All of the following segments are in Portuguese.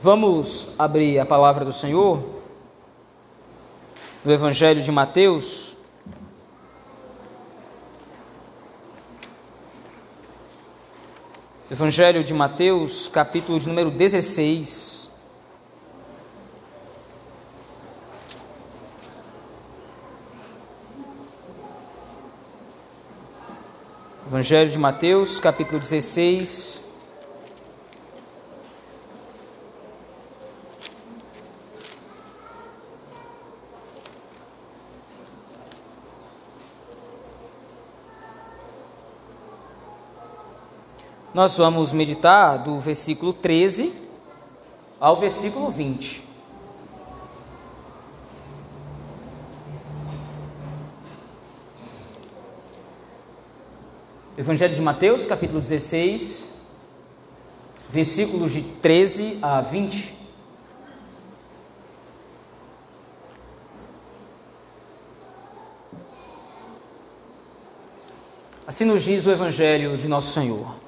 Vamos abrir a palavra do Senhor no Evangelho de Mateus. Evangelho de Mateus, capítulo de número 16. Evangelho de Mateus, capítulo 16. Nós vamos meditar do versículo 13 ao versículo 20. Evangelho de Mateus, capítulo 16, versículos de 13 a 20. Assim nos diz o Evangelho de Nosso Senhor.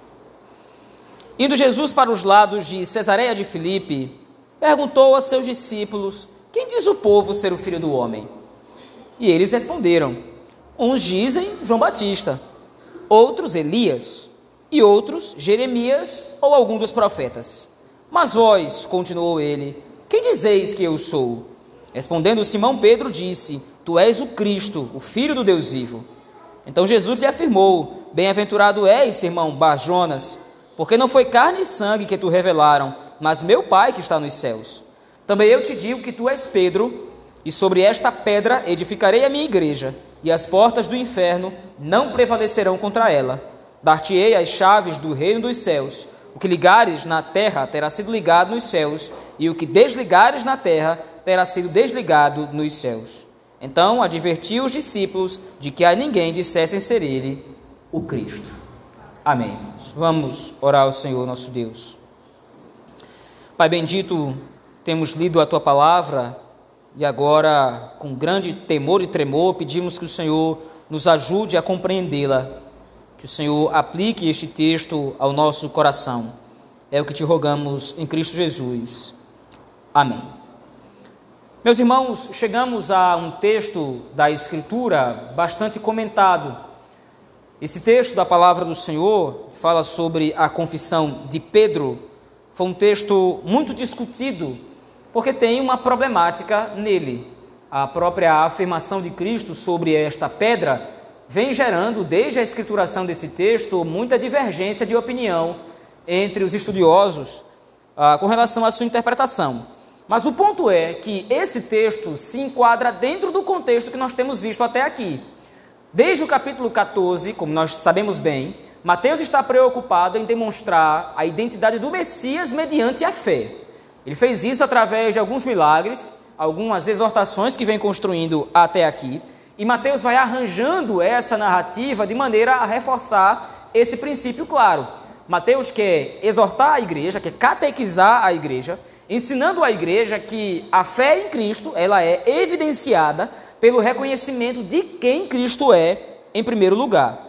Indo Jesus para os lados de Cesareia de Filipe, perguntou a seus discípulos: Quem diz o povo ser o filho do homem? E eles responderam: Uns dizem João Batista outros Elias, e outros Jeremias ou algum dos profetas. Mas vós, continuou ele, quem dizeis que eu sou? Respondendo Simão Pedro, disse: Tu és o Cristo, o Filho do Deus vivo. Então Jesus lhe afirmou: Bem-aventurado és, Simão Barjonas, porque não foi carne e sangue que tu revelaram, mas meu Pai que está nos céus. Também eu te digo que tu és Pedro, e sobre esta pedra edificarei a minha igreja e as portas do inferno não prevalecerão contra ela. Dar-te-ei as chaves do reino dos céus. O que ligares na terra terá sido ligado nos céus, e o que desligares na terra terá sido desligado nos céus. Então advertiu os discípulos de que a ninguém dissessem ser ele o Cristo. Amém. Vamos orar ao Senhor nosso Deus. Pai bendito, temos lido a tua palavra e agora, com grande temor e tremor, pedimos que o Senhor nos ajude a compreendê-la, que o Senhor aplique este texto ao nosso coração. É o que te rogamos em Cristo Jesus. Amém. Meus irmãos, chegamos a um texto da Escritura bastante comentado. Esse texto da palavra do Senhor fala sobre a confissão de Pedro. Foi um texto muito discutido porque tem uma problemática nele. A própria afirmação de Cristo sobre esta pedra vem gerando, desde a escrituração desse texto, muita divergência de opinião entre os estudiosos ah, com relação à sua interpretação. Mas o ponto é que esse texto se enquadra dentro do contexto que nós temos visto até aqui. Desde o capítulo 14, como nós sabemos bem, Mateus está preocupado em demonstrar a identidade do Messias mediante a fé. Ele fez isso através de alguns milagres, algumas exortações que vem construindo até aqui, e Mateus vai arranjando essa narrativa de maneira a reforçar esse princípio claro. Mateus quer exortar a igreja, quer catequizar a igreja, ensinando à igreja que a fé em Cristo, ela é evidenciada pelo reconhecimento de quem Cristo é em primeiro lugar.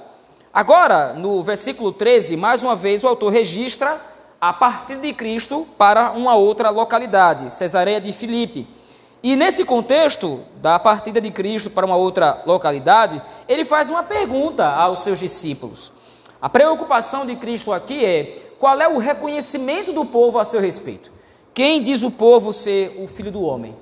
Agora, no versículo 13, mais uma vez o autor registra a partir de Cristo para uma outra localidade, Cesareia de Filipe. E nesse contexto da partida de Cristo para uma outra localidade, ele faz uma pergunta aos seus discípulos. A preocupação de Cristo aqui é qual é o reconhecimento do povo a seu respeito. Quem diz o povo ser o filho do homem?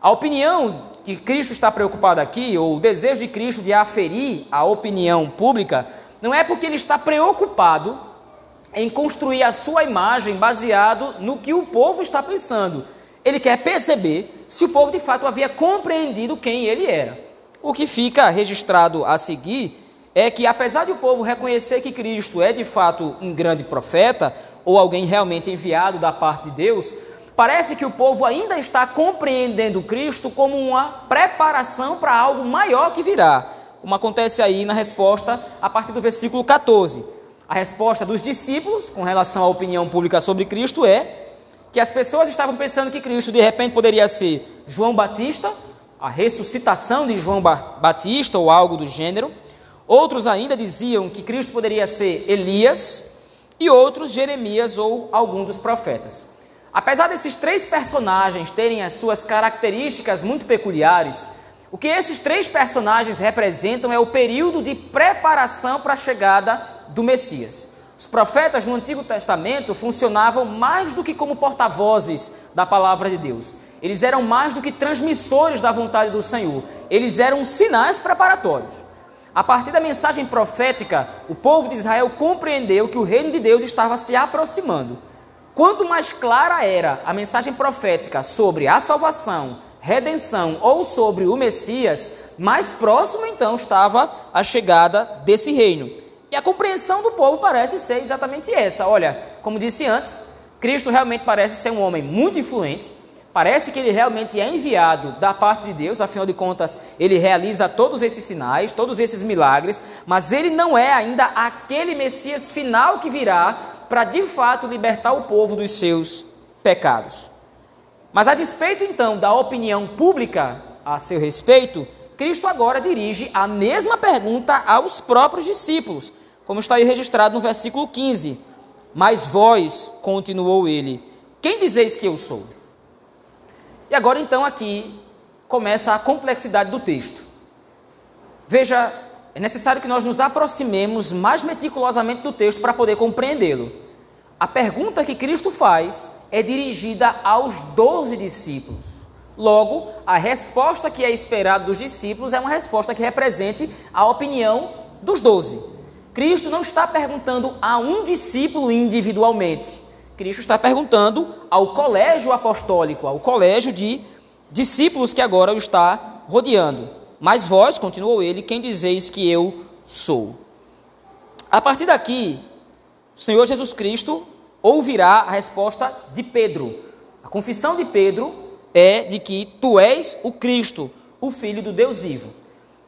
A opinião que Cristo está preocupado aqui, ou o desejo de Cristo de aferir a opinião pública, não é porque ele está preocupado em construir a sua imagem baseado no que o povo está pensando. Ele quer perceber se o povo de fato havia compreendido quem ele era. O que fica registrado a seguir é que, apesar de o povo reconhecer que Cristo é de fato um grande profeta, ou alguém realmente enviado da parte de Deus, parece que o povo ainda está compreendendo Cristo como uma preparação para algo maior que virá, como acontece aí na resposta a partir do versículo 14. A resposta dos discípulos com relação à opinião pública sobre Cristo é que as pessoas estavam pensando que Cristo de repente poderia ser João Batista, a ressuscitação de João Batista ou algo do gênero. Outros ainda diziam que Cristo poderia ser Elias e outros Jeremias ou algum dos profetas. Apesar desses três personagens terem as suas características muito peculiares, o que esses três personagens representam é o período de preparação para a chegada do Messias. Os profetas no Antigo Testamento funcionavam mais do que como porta-vozes da palavra de Deus. Eles eram mais do que transmissores da vontade do Senhor. Eles eram sinais preparatórios. A partir da mensagem profética, o povo de Israel compreendeu que o reino de Deus estava se aproximando. Quanto mais clara era a mensagem profética sobre a salvação, redenção ou sobre o Messias, mais próximo então estava a chegada desse reino. E a compreensão do povo parece ser exatamente essa. Olha, como disse antes, Cristo realmente parece ser um homem muito influente, parece que ele realmente é enviado da parte de Deus, afinal de contas, ele realiza todos esses sinais, todos esses milagres, mas ele não é ainda aquele Messias final que virá para de fato libertar o povo dos seus pecados. Mas a despeito então da opinião pública a seu respeito, Cristo agora dirige a mesma pergunta aos próprios discípulos, como está aí registrado no versículo 15. Mas vós, continuou ele, quem dizeis que eu sou? E agora então aqui começa a complexidade do texto. Veja, é necessário que nós nos aproximemos mais meticulosamente do texto para poder compreendê-lo. A pergunta que Cristo faz é dirigida aos doze discípulos. Logo, a resposta que é esperada dos discípulos é uma resposta que represente a opinião dos doze. Cristo não está perguntando a um discípulo individualmente. Cristo está perguntando ao colégio apostólico, ao colégio de discípulos que agora o está rodeando. Mas vós, continuou ele, quem dizeis que eu sou? A partir daqui, o Senhor Jesus Cristo ouvirá a resposta de Pedro. A confissão de Pedro é de que tu és o Cristo, o Filho do Deus vivo.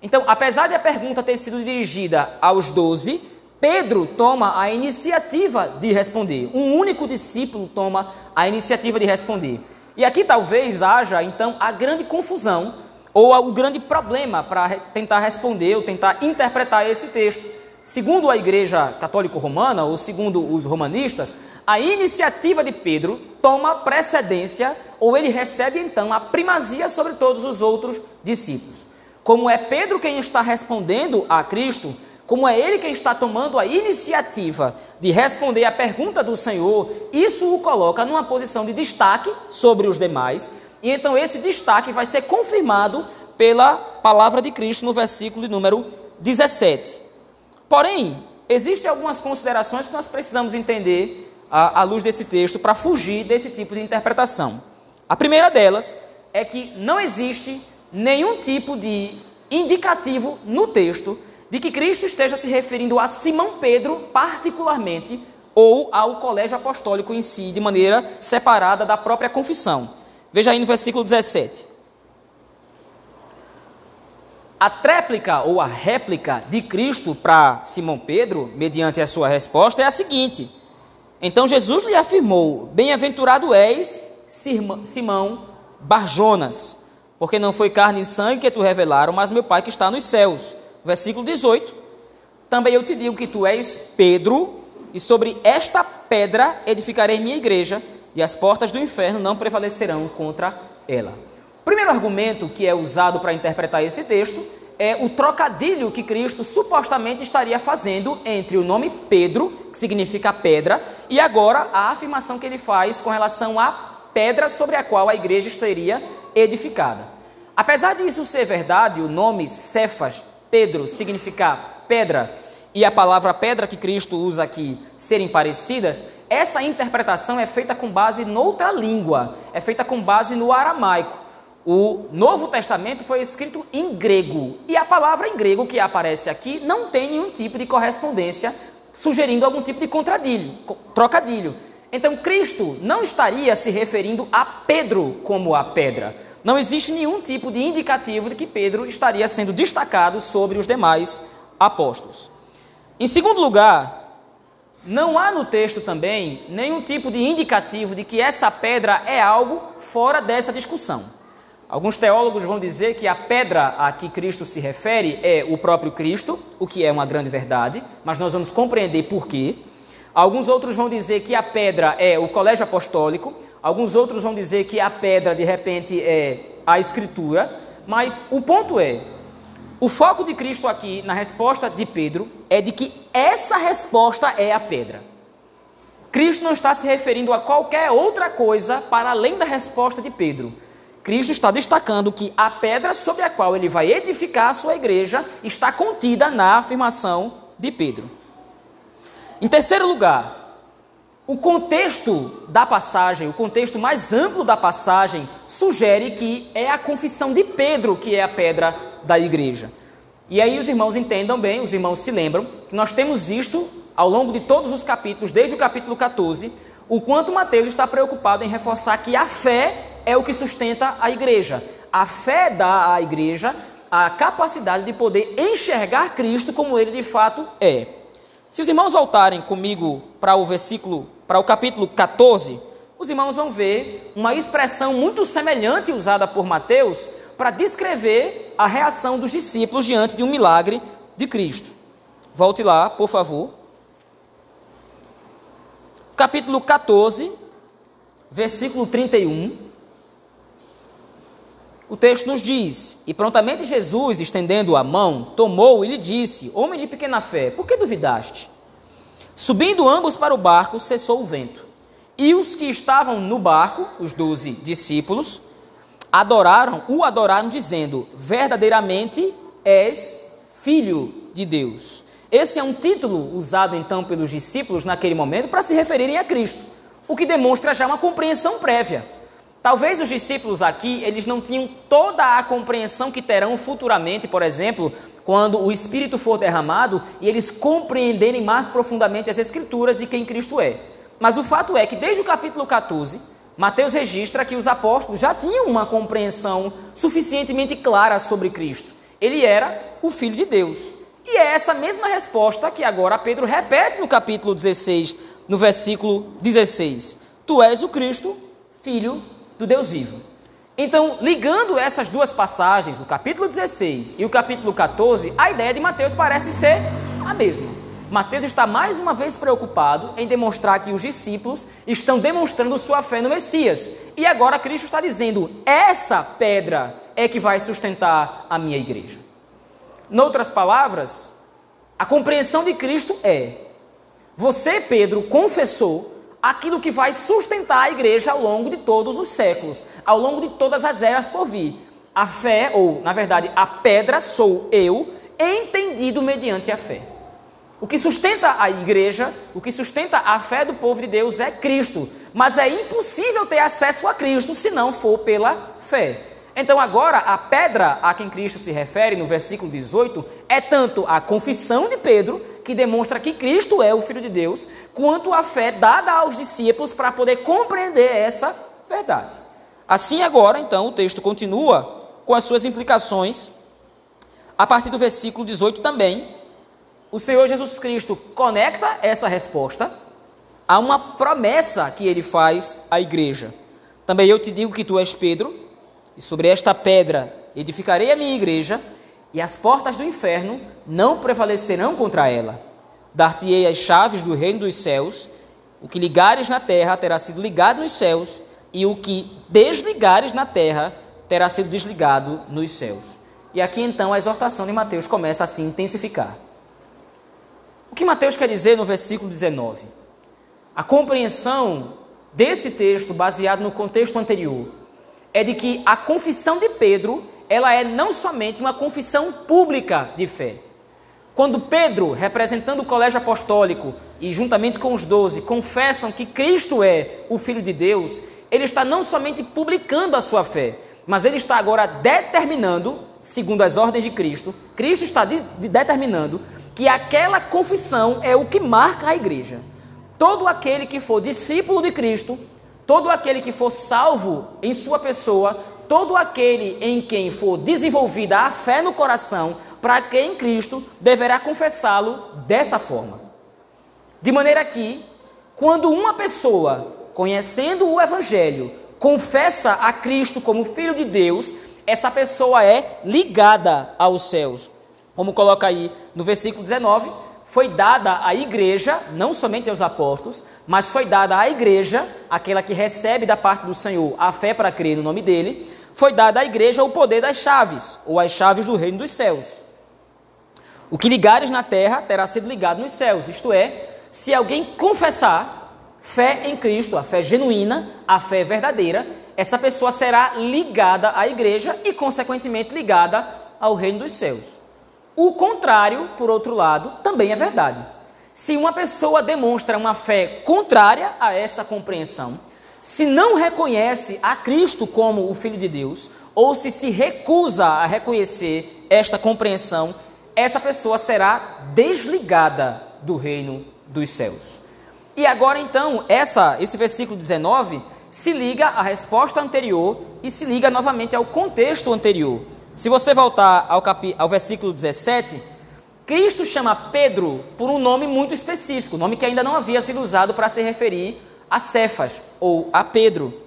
Então, apesar de a pergunta ter sido dirigida aos doze, Pedro toma a iniciativa de responder. Um único discípulo toma a iniciativa de responder. E aqui talvez haja, então, a grande confusão ou o grande problema para tentar responder ou tentar interpretar esse texto. Segundo a Igreja Católica Romana, ou segundo os romanistas, a iniciativa de Pedro toma precedência, ou ele recebe então a primazia sobre todos os outros discípulos. Como é Pedro quem está respondendo a Cristo, como é ele quem está tomando a iniciativa de responder à pergunta do Senhor, isso o coloca numa posição de destaque sobre os demais, e então esse destaque vai ser confirmado pela palavra de Cristo no versículo número 17. Porém, existem algumas considerações que nós precisamos entender à, à luz desse texto para fugir desse tipo de interpretação. A primeira delas é que não existe nenhum tipo de indicativo no texto de que Cristo esteja se referindo a Simão Pedro particularmente ou ao colégio apostólico em si, de maneira separada da própria confissão. Veja aí no versículo 17. A tréplica ou a réplica de Cristo para Simão Pedro, mediante a sua resposta, é a seguinte: Então Jesus lhe afirmou: Bem-aventurado és, Simão Barjonas, porque não foi carne e sangue que tu revelaram, mas meu Pai que está nos céus. Versículo 18. Também eu te digo que tu és Pedro, e sobre esta pedra edificarei minha igreja, e as portas do inferno não prevalecerão contra ela. O primeiro argumento que é usado para interpretar esse texto é o trocadilho que Cristo supostamente estaria fazendo entre o nome Pedro, que significa pedra, e agora a afirmação que ele faz com relação à pedra sobre a qual a igreja seria edificada. Apesar disso ser verdade, o nome Cefas, Pedro, significar pedra, e a palavra pedra que Cristo usa aqui serem parecidas, essa interpretação é feita com base noutra língua, é feita com base no aramaico. O Novo Testamento foi escrito em grego, e a palavra em grego que aparece aqui não tem nenhum tipo de correspondência, sugerindo algum tipo de contradilho, trocadilho. Então Cristo não estaria se referindo a Pedro como a pedra, não existe nenhum tipo de indicativo de que Pedro estaria sendo destacado sobre os demais apóstolos. Em segundo lugar, não há no texto também nenhum tipo de indicativo de que essa pedra é algo fora dessa discussão. Alguns teólogos vão dizer que a pedra a que Cristo se refere é o próprio Cristo, o que é uma grande verdade, mas nós vamos compreender por quê. Alguns outros vão dizer que a pedra é o colégio apostólico, alguns outros vão dizer que a pedra, de repente, é a escritura, mas o ponto é: o foco de Cristo aqui na resposta de Pedro é de que essa resposta é a pedra. Cristo não está se referindo a qualquer outra coisa para além da resposta de Pedro. Cristo está destacando que a pedra sobre a qual ele vai edificar a sua igreja está contida na afirmação de Pedro. Em terceiro lugar, o contexto da passagem, o contexto mais amplo da passagem, sugere que é a confissão de Pedro que é a pedra da igreja. E aí os irmãos entendam bem, os irmãos se lembram, que nós temos visto ao longo de todos os capítulos, desde o capítulo 14, o quanto Mateus está preocupado em reforçar que a fé é o que sustenta a igreja. A fé dá à igreja a capacidade de poder enxergar Cristo como ele de fato é. Se os irmãos voltarem comigo para o versículo, para o capítulo 14, os irmãos vão ver uma expressão muito semelhante usada por Mateus para descrever a reação dos discípulos diante de um milagre de Cristo. Volte lá, por favor. Capítulo 14, versículo 31. O texto nos diz: E prontamente Jesus, estendendo a mão, tomou e lhe disse: Homem de pequena fé, por que duvidaste? Subindo ambos para o barco, cessou o vento. E os que estavam no barco, os doze discípulos, adoraram, o adoraram, dizendo: Verdadeiramente és filho de Deus. Esse é um título usado então pelos discípulos naquele momento para se referirem a Cristo, o que demonstra já uma compreensão prévia. Talvez os discípulos aqui, eles não tinham toda a compreensão que terão futuramente, por exemplo, quando o Espírito for derramado e eles compreenderem mais profundamente as Escrituras e quem Cristo é. Mas o fato é que desde o capítulo 14, Mateus registra que os apóstolos já tinham uma compreensão suficientemente clara sobre Cristo. Ele era o Filho de Deus. E é essa mesma resposta que agora Pedro repete no capítulo 16, no versículo 16: Tu és o Cristo, Filho do Deus vivo. Então, ligando essas duas passagens, o capítulo 16 e o capítulo 14, a ideia de Mateus parece ser a mesma. Mateus está mais uma vez preocupado em demonstrar que os discípulos estão demonstrando sua fé no Messias. E agora Cristo está dizendo: essa pedra é que vai sustentar a minha igreja. Noutras palavras, a compreensão de Cristo é: você, Pedro, confessou aquilo que vai sustentar a igreja ao longo de todos os séculos, ao longo de todas as eras por vir. A fé, ou na verdade, a pedra sou eu, entendido mediante a fé. O que sustenta a igreja, o que sustenta a fé do povo de Deus é Cristo, mas é impossível ter acesso a Cristo se não for pela fé. Então, agora, a pedra a quem Cristo se refere no versículo 18 é tanto a confissão de Pedro, que demonstra que Cristo é o Filho de Deus, quanto a fé dada aos discípulos para poder compreender essa verdade. Assim, agora, então, o texto continua com as suas implicações. A partir do versículo 18 também, o Senhor Jesus Cristo conecta essa resposta a uma promessa que ele faz à igreja. Também eu te digo que tu és Pedro e sobre esta pedra edificarei a minha igreja, e as portas do inferno não prevalecerão contra ela. Dar-te-ei as chaves do reino dos céus, o que ligares na terra terá sido ligado nos céus, e o que desligares na terra terá sido desligado nos céus. E aqui então a exortação de Mateus começa a se intensificar. O que Mateus quer dizer no versículo 19? A compreensão desse texto, baseado no contexto anterior, é de que a confissão de Pedro, ela é não somente uma confissão pública de fé. Quando Pedro, representando o colégio apostólico e juntamente com os doze, confessam que Cristo é o Filho de Deus, ele está não somente publicando a sua fé, mas ele está agora determinando, segundo as ordens de Cristo, Cristo está de determinando que aquela confissão é o que marca a igreja. Todo aquele que for discípulo de Cristo Todo aquele que for salvo em sua pessoa, todo aquele em quem for desenvolvida a fé no coração, para quem Cristo deverá confessá-lo dessa forma. De maneira que, quando uma pessoa, conhecendo o Evangelho, confessa a Cristo como Filho de Deus, essa pessoa é ligada aos céus. Como coloca aí no versículo 19, foi dada à igreja, não somente aos apóstolos, mas foi dada à igreja, aquela que recebe da parte do Senhor a fé para crer no nome dele, foi dada à igreja o poder das chaves, ou as chaves do reino dos céus. O que ligares na terra terá sido ligado nos céus, isto é, se alguém confessar fé em Cristo, a fé genuína, a fé verdadeira, essa pessoa será ligada à igreja e, consequentemente, ligada ao reino dos céus. O contrário, por outro lado, também é verdade. Se uma pessoa demonstra uma fé contrária a essa compreensão, se não reconhece a Cristo como o Filho de Deus, ou se se recusa a reconhecer esta compreensão, essa pessoa será desligada do reino dos céus. E agora então, essa, esse versículo 19 se liga à resposta anterior e se liga novamente ao contexto anterior. Se você voltar ao, capi, ao versículo 17, Cristo chama Pedro por um nome muito específico, nome que ainda não havia sido usado para se referir a Cefas ou a Pedro.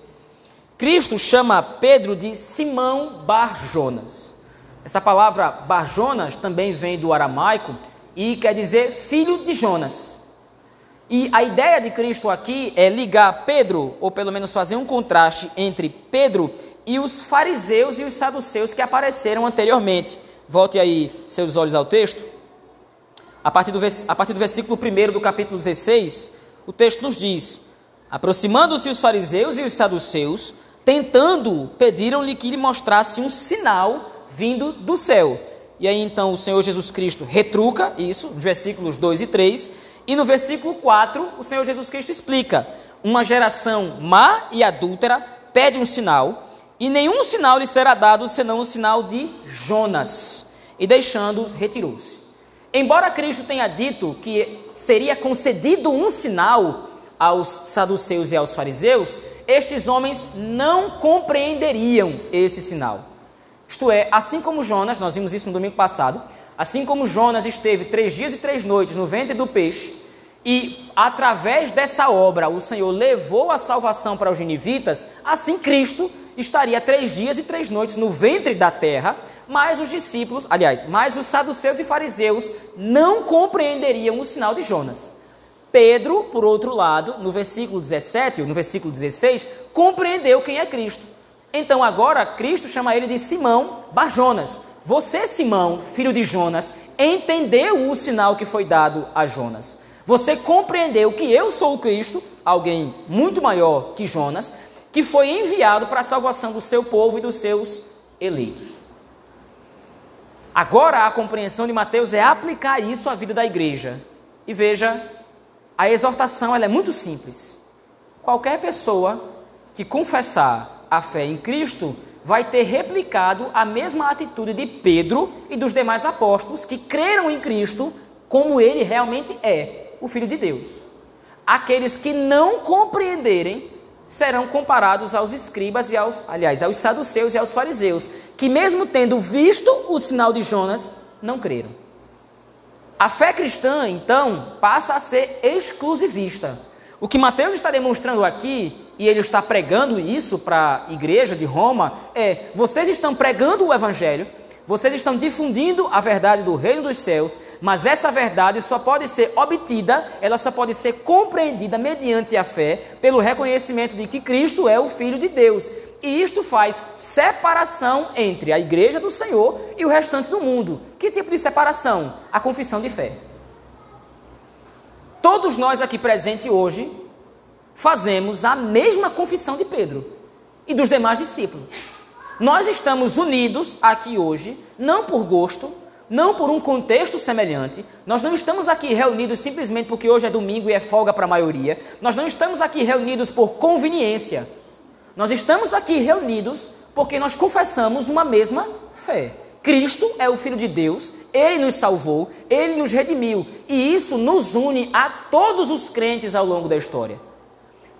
Cristo chama Pedro de Simão Bar Jonas. Essa palavra Bar Jonas também vem do aramaico e quer dizer filho de Jonas. E a ideia de Cristo aqui é ligar Pedro, ou pelo menos fazer um contraste entre Pedro e os fariseus e os saduceus que apareceram anteriormente. Volte aí seus olhos ao texto. A partir do, a partir do versículo 1 do capítulo 16, o texto nos diz: Aproximando-se os fariseus e os saduceus, tentando, pediram-lhe que lhe mostrasse um sinal vindo do céu. E aí então o Senhor Jesus Cristo retruca isso, versículos 2 e 3, e no versículo 4 o Senhor Jesus Cristo explica: Uma geração má e adúltera pede um sinal, e nenhum sinal lhe será dado senão o sinal de Jonas. E deixando-os, retirou-se. Embora Cristo tenha dito que seria concedido um sinal aos saduceus e aos fariseus, estes homens não compreenderiam esse sinal. Isto é, assim como Jonas, nós vimos isso no domingo passado, assim como Jonas esteve três dias e três noites no ventre do peixe, e através dessa obra o Senhor levou a salvação para os ninivitas, assim Cristo estaria três dias e três noites no ventre da terra, mas os discípulos, aliás, mas os saduceus e fariseus não compreenderiam o sinal de Jonas. Pedro, por outro lado, no versículo 17, no versículo 16, compreendeu quem é Cristo. Então agora Cristo chama ele de Simão Barjonas. Você, Simão, filho de Jonas, entendeu o sinal que foi dado a Jonas. Você compreendeu que eu sou o Cristo, alguém muito maior que Jonas, que foi enviado para a salvação do seu povo e dos seus eleitos. Agora a compreensão de Mateus é aplicar isso à vida da igreja. E veja, a exortação ela é muito simples. Qualquer pessoa que confessar a fé em Cristo vai ter replicado a mesma atitude de Pedro e dos demais apóstolos que creram em Cristo como ele realmente é, o Filho de Deus. Aqueles que não compreenderem serão comparados aos escribas e aos, aliás, aos saduceus e aos fariseus, que mesmo tendo visto o sinal de Jonas, não creram. A fé cristã, então, passa a ser exclusivista. O que Mateus está demonstrando aqui, e ele está pregando isso para a igreja de Roma, é: vocês estão pregando o evangelho, vocês estão difundindo a verdade do reino dos céus, mas essa verdade só pode ser obtida, ela só pode ser compreendida mediante a fé, pelo reconhecimento de que Cristo é o Filho de Deus. E isto faz separação entre a igreja do Senhor e o restante do mundo. Que tipo de separação? A confissão de fé. Todos nós aqui presentes hoje fazemos a mesma confissão de Pedro e dos demais discípulos. Nós estamos unidos aqui hoje, não por gosto, não por um contexto semelhante. Nós não estamos aqui reunidos simplesmente porque hoje é domingo e é folga para a maioria. Nós não estamos aqui reunidos por conveniência. Nós estamos aqui reunidos porque nós confessamos uma mesma fé. Cristo é o Filho de Deus, Ele nos salvou, Ele nos redimiu, e isso nos une a todos os crentes ao longo da história.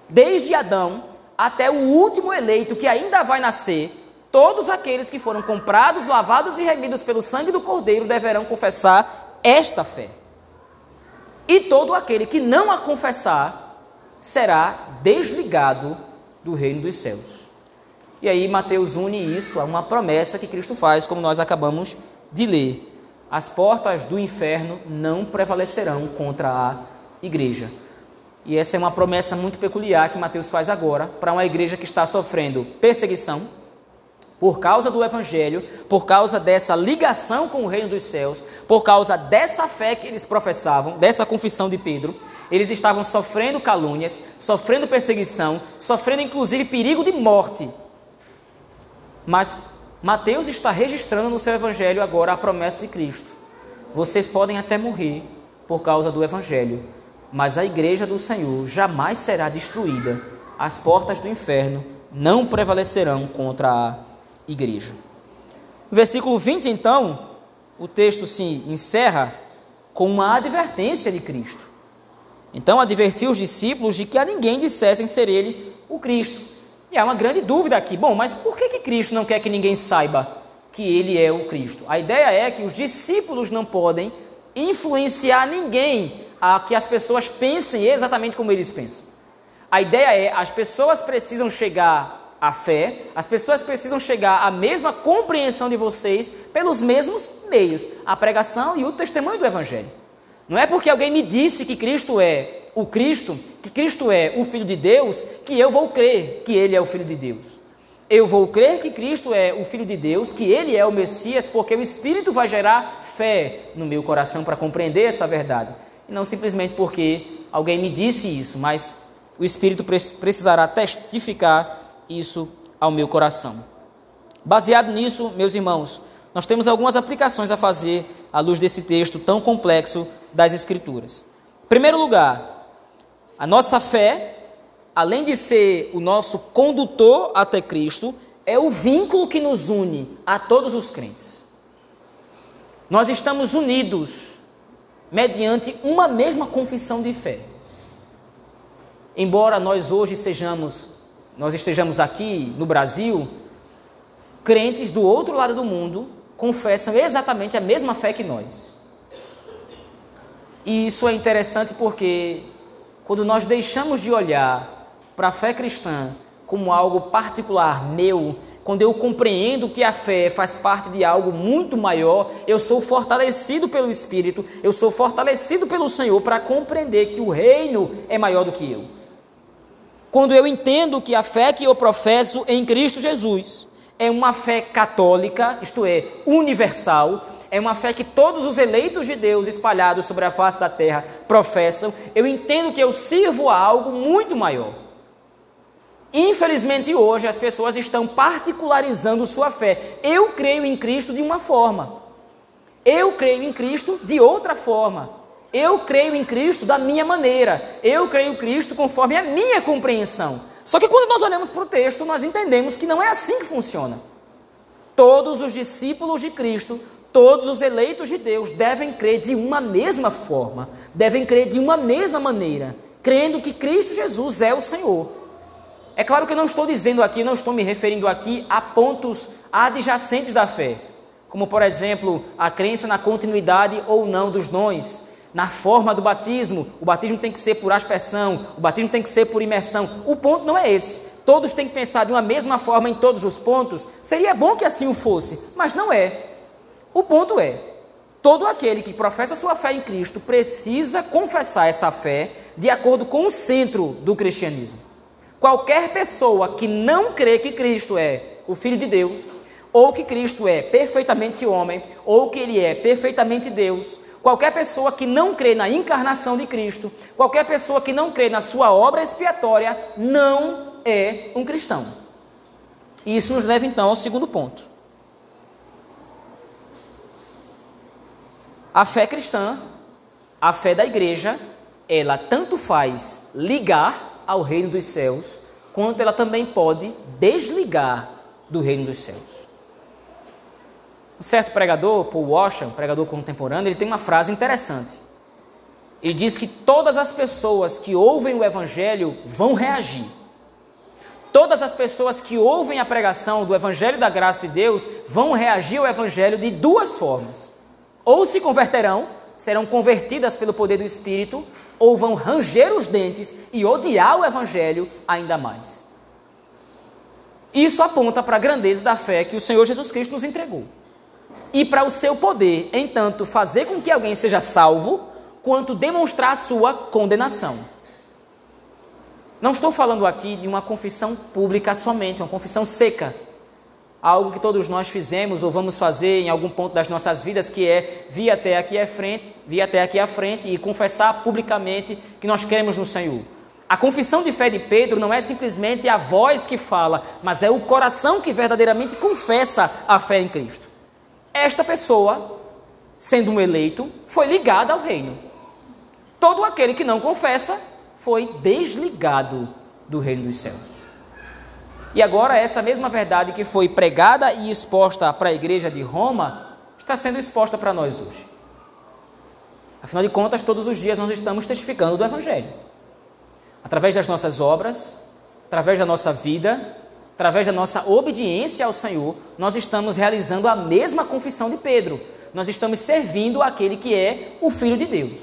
Desde Adão até o último eleito que ainda vai nascer, Todos aqueles que foram comprados, lavados e remidos pelo sangue do Cordeiro deverão confessar esta fé. E todo aquele que não a confessar será desligado do reino dos céus. E aí Mateus une isso a uma promessa que Cristo faz, como nós acabamos de ler. as portas do inferno não prevalecerão contra a igreja. E essa é uma promessa muito peculiar que Mateus faz agora para uma igreja que está sofrendo perseguição por causa do evangelho, por causa dessa ligação com o reino dos céus, por causa dessa fé que eles professavam, dessa confissão de Pedro, eles estavam sofrendo calúnias, sofrendo perseguição, sofrendo inclusive perigo de morte. Mas Mateus está registrando no seu evangelho agora a promessa de Cristo. Vocês podem até morrer por causa do evangelho, mas a igreja do Senhor jamais será destruída. As portas do inferno não prevalecerão contra a igreja. No versículo 20, então, o texto se encerra com uma advertência de Cristo. Então, advertiu os discípulos de que a ninguém dissessem ser ele o Cristo. E há uma grande dúvida aqui. Bom, mas por que, que Cristo não quer que ninguém saiba que ele é o Cristo? A ideia é que os discípulos não podem influenciar ninguém a que as pessoas pensem exatamente como eles pensam. A ideia é as pessoas precisam chegar à fé, as pessoas precisam chegar à mesma compreensão de vocês pelos mesmos meios, a pregação e o testemunho do Evangelho. Não é porque alguém me disse que Cristo é o Cristo, que Cristo é o Filho de Deus, que eu vou crer que Ele é o Filho de Deus. Eu vou crer que Cristo é o Filho de Deus, que Ele é o Messias, porque o Espírito vai gerar fé no meu coração para compreender essa verdade. E não simplesmente porque alguém me disse isso, mas o Espírito precisará testificar isso ao meu coração. Baseado nisso, meus irmãos, nós temos algumas aplicações a fazer à luz desse texto tão complexo das Escrituras. Em primeiro lugar, a nossa fé, além de ser o nosso condutor até Cristo, é o vínculo que nos une a todos os crentes. Nós estamos unidos mediante uma mesma confissão de fé. Embora nós hoje sejamos, nós estejamos aqui no Brasil, crentes do outro lado do mundo confessam exatamente a mesma fé que nós. E isso é interessante porque quando nós deixamos de olhar para a fé cristã como algo particular meu, quando eu compreendo que a fé faz parte de algo muito maior, eu sou fortalecido pelo Espírito, eu sou fortalecido pelo Senhor para compreender que o reino é maior do que eu. Quando eu entendo que a fé que eu professo em Cristo Jesus é uma fé católica, isto é, universal, é uma fé que todos os eleitos de Deus espalhados sobre a face da terra professam, eu entendo que eu sirvo a algo muito maior. Infelizmente, hoje as pessoas estão particularizando sua fé. Eu creio em Cristo de uma forma, eu creio em Cristo de outra forma. Eu creio em Cristo da minha maneira, eu creio em Cristo conforme a minha compreensão. Só que quando nós olhamos para o texto, nós entendemos que não é assim que funciona. Todos os discípulos de Cristo Todos os eleitos de Deus devem crer de uma mesma forma, devem crer de uma mesma maneira, crendo que Cristo Jesus é o Senhor. É claro que eu não estou dizendo aqui, não estou me referindo aqui a pontos adjacentes da fé, como por exemplo a crença na continuidade ou não dos dons, na forma do batismo. O batismo tem que ser por aspersão, o batismo tem que ser por imersão. O ponto não é esse. Todos têm que pensar de uma mesma forma em todos os pontos. Seria bom que assim o fosse, mas não é. O ponto é: todo aquele que professa sua fé em Cristo precisa confessar essa fé de acordo com o centro do cristianismo. Qualquer pessoa que não crê que Cristo é o Filho de Deus, ou que Cristo é perfeitamente homem, ou que ele é perfeitamente Deus, qualquer pessoa que não crê na encarnação de Cristo, qualquer pessoa que não crê na sua obra expiatória, não é um cristão. E isso nos leva então ao segundo ponto. A fé cristã, a fé da igreja, ela tanto faz ligar ao reino dos céus, quanto ela também pode desligar do reino dos céus. Um certo pregador, Paul Washer, um pregador contemporâneo, ele tem uma frase interessante. Ele diz que todas as pessoas que ouvem o evangelho vão reagir. Todas as pessoas que ouvem a pregação do evangelho da graça de Deus vão reagir ao evangelho de duas formas ou se converterão, serão convertidas pelo poder do Espírito, ou vão ranger os dentes e odiar o Evangelho ainda mais. Isso aponta para a grandeza da fé que o Senhor Jesus Cristo nos entregou. e para o seu poder, em tanto fazer com que alguém seja salvo, quanto demonstrar a sua condenação. Não estou falando aqui de uma confissão pública somente, uma confissão seca. Algo que todos nós fizemos ou vamos fazer em algum ponto das nossas vidas, que é vir até aqui à frente, vir até aqui à frente e confessar publicamente que nós cremos no Senhor. A confissão de fé de Pedro não é simplesmente a voz que fala, mas é o coração que verdadeiramente confessa a fé em Cristo. Esta pessoa, sendo um eleito, foi ligada ao reino. Todo aquele que não confessa foi desligado do reino dos céus. E agora, essa mesma verdade que foi pregada e exposta para a igreja de Roma está sendo exposta para nós hoje. Afinal de contas, todos os dias nós estamos testificando do Evangelho através das nossas obras, através da nossa vida, através da nossa obediência ao Senhor, nós estamos realizando a mesma confissão de Pedro. Nós estamos servindo aquele que é o Filho de Deus.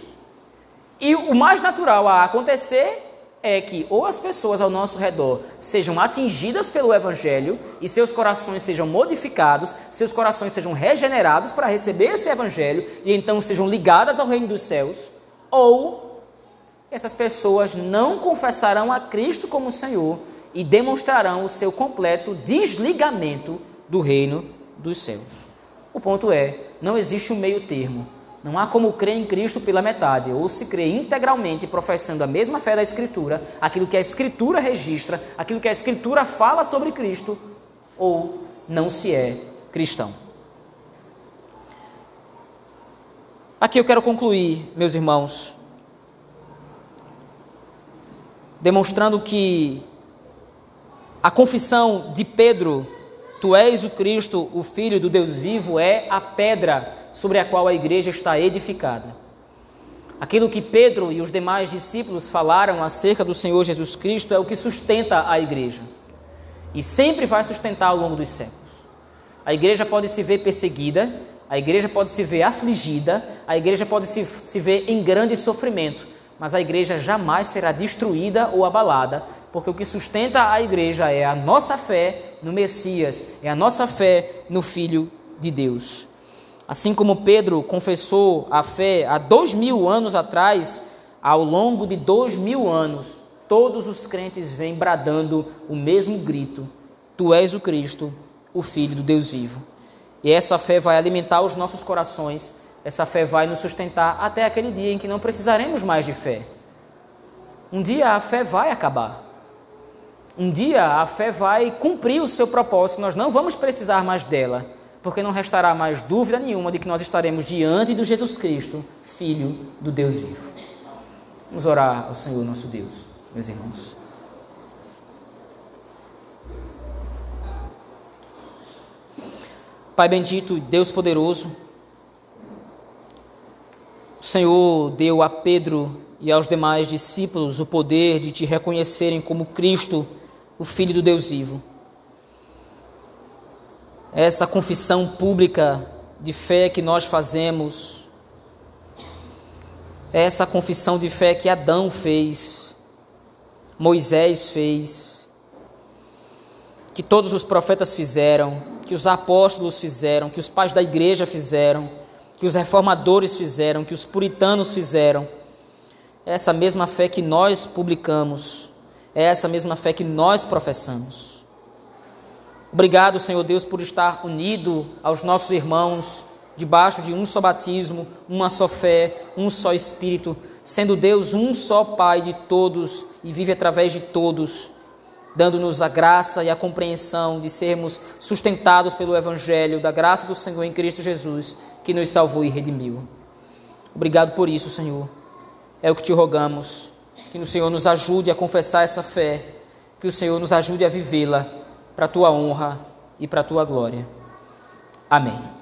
E o mais natural a acontecer é que ou as pessoas ao nosso redor sejam atingidas pelo Evangelho e seus corações sejam modificados, seus corações sejam regenerados para receber esse Evangelho e então sejam ligadas ao reino dos céus, ou essas pessoas não confessarão a Cristo como Senhor e demonstrarão o seu completo desligamento do reino dos céus. O ponto é, não existe um meio termo. Não há como crer em Cristo pela metade, ou se crê integralmente professando a mesma fé da Escritura, aquilo que a Escritura registra, aquilo que a Escritura fala sobre Cristo, ou não se é cristão. Aqui eu quero concluir, meus irmãos, demonstrando que a confissão de Pedro, tu és o Cristo, o Filho do Deus vivo, é a pedra sobre a qual a igreja está edificada. Aquilo que Pedro e os demais discípulos falaram acerca do Senhor Jesus Cristo é o que sustenta a igreja e sempre vai sustentar ao longo dos séculos. A igreja pode se ver perseguida, a igreja pode se ver afligida, a igreja pode se, se ver em grande sofrimento, mas a igreja jamais será destruída ou abalada, porque o que sustenta a igreja é a nossa fé no Messias, é a nossa fé no Filho de Deus. Assim como Pedro confessou a fé há dois mil anos atrás, ao longo de dois mil anos, todos os crentes vêm bradando o mesmo grito: Tu és o Cristo, o Filho do Deus vivo. E essa fé vai alimentar os nossos corações essa fé vai nos sustentar até aquele dia em que não precisaremos mais de fé. Um dia a fé vai acabar. Um dia a fé vai cumprir o seu propósito, nós não vamos precisar mais dela, porque não restará mais dúvida nenhuma de que nós estaremos diante do Jesus Cristo, Filho do Deus vivo. Vamos orar ao Senhor nosso Deus, meus irmãos. Pai bendito, Deus poderoso, o Senhor deu a Pedro e aos demais discípulos o poder de te reconhecerem como Cristo, o Filho do Deus vivo. Essa confissão pública de fé que nós fazemos, essa confissão de fé que Adão fez, Moisés fez, que todos os profetas fizeram, que os apóstolos fizeram, que os pais da igreja fizeram que os reformadores fizeram, que os puritanos fizeram. É essa mesma fé que nós publicamos, é essa mesma fé que nós professamos. Obrigado, Senhor Deus, por estar unido aos nossos irmãos, debaixo de um só batismo, uma só fé, um só Espírito, sendo Deus um só Pai de todos e vive através de todos, dando-nos a graça e a compreensão de sermos sustentados pelo Evangelho, da graça do Senhor em Cristo Jesus que nos salvou e redimiu. Obrigado por isso, Senhor. É o que te rogamos, que o Senhor nos ajude a confessar essa fé, que o Senhor nos ajude a vivê-la para a tua honra e para a tua glória. Amém.